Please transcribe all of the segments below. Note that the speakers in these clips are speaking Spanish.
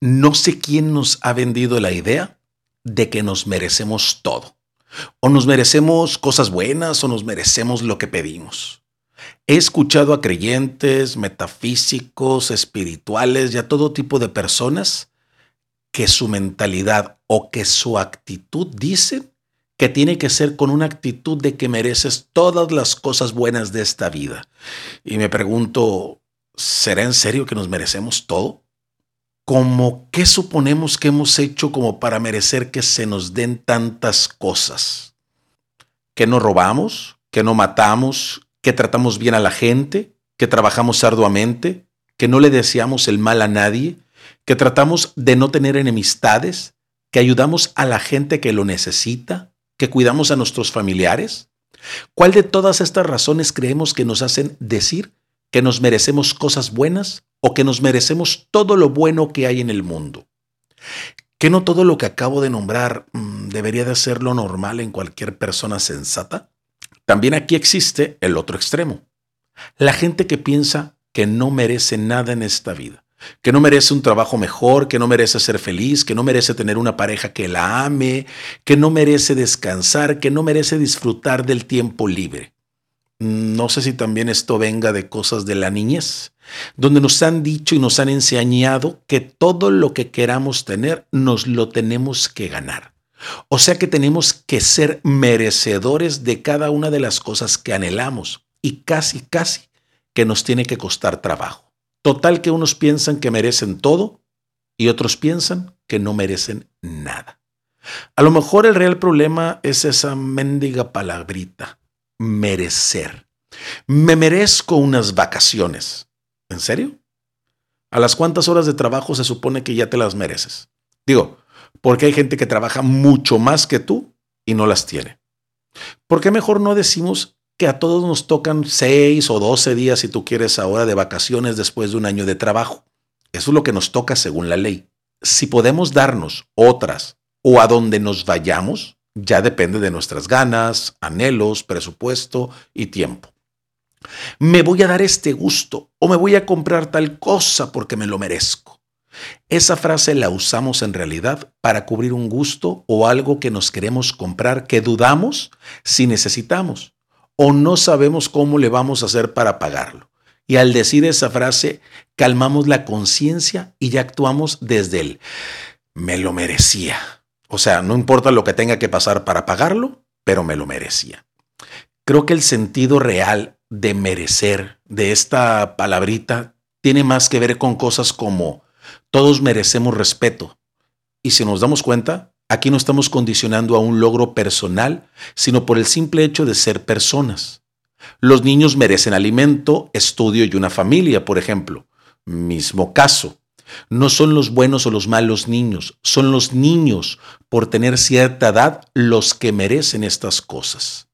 No sé quién nos ha vendido la idea de que nos merecemos todo. O nos merecemos cosas buenas o nos merecemos lo que pedimos. He escuchado a creyentes, metafísicos, espirituales y a todo tipo de personas que su mentalidad o que su actitud dicen que tiene que ser con una actitud de que mereces todas las cosas buenas de esta vida. Y me pregunto, ¿será en serio que nos merecemos todo? Como qué suponemos que hemos hecho como para merecer que se nos den tantas cosas. Que no robamos, que no matamos, que tratamos bien a la gente, que trabajamos arduamente, que no le deseamos el mal a nadie, que tratamos de no tener enemistades, que ayudamos a la gente que lo necesita, que cuidamos a nuestros familiares. ¿Cuál de todas estas razones creemos que nos hacen decir que nos merecemos cosas buenas o que nos merecemos todo lo bueno que hay en el mundo. ¿Que no todo lo que acabo de nombrar mm, debería de ser lo normal en cualquier persona sensata? También aquí existe el otro extremo. La gente que piensa que no merece nada en esta vida, que no merece un trabajo mejor, que no merece ser feliz, que no merece tener una pareja que la ame, que no merece descansar, que no merece disfrutar del tiempo libre. No sé si también esto venga de cosas de la niñez, donde nos han dicho y nos han enseñado que todo lo que queramos tener nos lo tenemos que ganar. O sea que tenemos que ser merecedores de cada una de las cosas que anhelamos y casi, casi que nos tiene que costar trabajo. Total que unos piensan que merecen todo y otros piensan que no merecen nada. A lo mejor el real problema es esa mendiga palabrita, merecer. Me merezco unas vacaciones. ¿En serio? ¿A las cuántas horas de trabajo se supone que ya te las mereces? Digo, porque hay gente que trabaja mucho más que tú y no las tiene. ¿Por qué mejor no decimos que a todos nos tocan seis o doce días, si tú quieres, ahora de vacaciones después de un año de trabajo? Eso es lo que nos toca según la ley. Si podemos darnos otras o a donde nos vayamos, ya depende de nuestras ganas, anhelos, presupuesto y tiempo. Me voy a dar este gusto o me voy a comprar tal cosa porque me lo merezco. Esa frase la usamos en realidad para cubrir un gusto o algo que nos queremos comprar que dudamos si necesitamos o no sabemos cómo le vamos a hacer para pagarlo. Y al decir esa frase, calmamos la conciencia y ya actuamos desde el me lo merecía o sea, no importa lo que tenga que pasar para pagarlo, pero me lo merecía. Creo que el sentido real de merecer de esta palabrita tiene más que ver con cosas como todos merecemos respeto. Y si nos damos cuenta, aquí no estamos condicionando a un logro personal, sino por el simple hecho de ser personas. Los niños merecen alimento, estudio y una familia, por ejemplo. Mismo caso. No son los buenos o los malos niños, son los niños por tener cierta edad los que merecen estas cosas.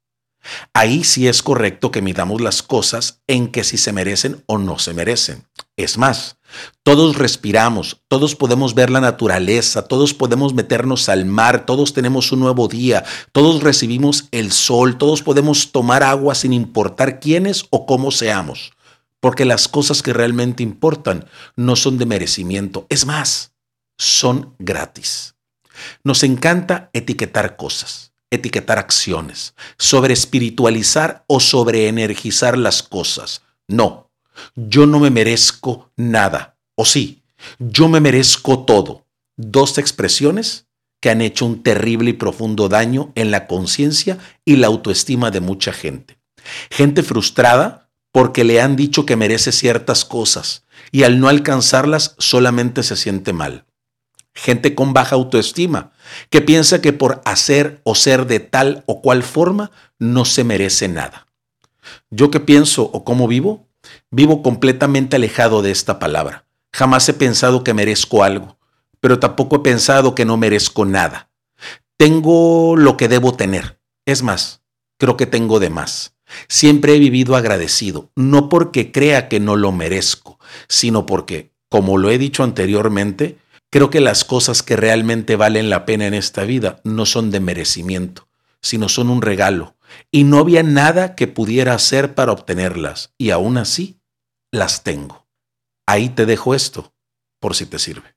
Ahí sí es correcto que midamos las cosas en que si se merecen o no se merecen. Es más, todos respiramos, todos podemos ver la naturaleza, todos podemos meternos al mar, todos tenemos un nuevo día, todos recibimos el sol, todos podemos tomar agua sin importar quiénes o cómo seamos porque las cosas que realmente importan no son de merecimiento, es más, son gratis. Nos encanta etiquetar cosas, etiquetar acciones, sobre espiritualizar o sobre energizar las cosas. No, yo no me merezco nada, o sí, yo me merezco todo. Dos expresiones que han hecho un terrible y profundo daño en la conciencia y la autoestima de mucha gente. Gente frustrada porque le han dicho que merece ciertas cosas y al no alcanzarlas solamente se siente mal. Gente con baja autoestima, que piensa que por hacer o ser de tal o cual forma no se merece nada. Yo que pienso o cómo vivo, vivo completamente alejado de esta palabra. Jamás he pensado que merezco algo, pero tampoco he pensado que no merezco nada. Tengo lo que debo tener. Es más, creo que tengo de más. Siempre he vivido agradecido, no porque crea que no lo merezco, sino porque, como lo he dicho anteriormente, creo que las cosas que realmente valen la pena en esta vida no son de merecimiento, sino son un regalo, y no había nada que pudiera hacer para obtenerlas, y aún así las tengo. Ahí te dejo esto, por si te sirve.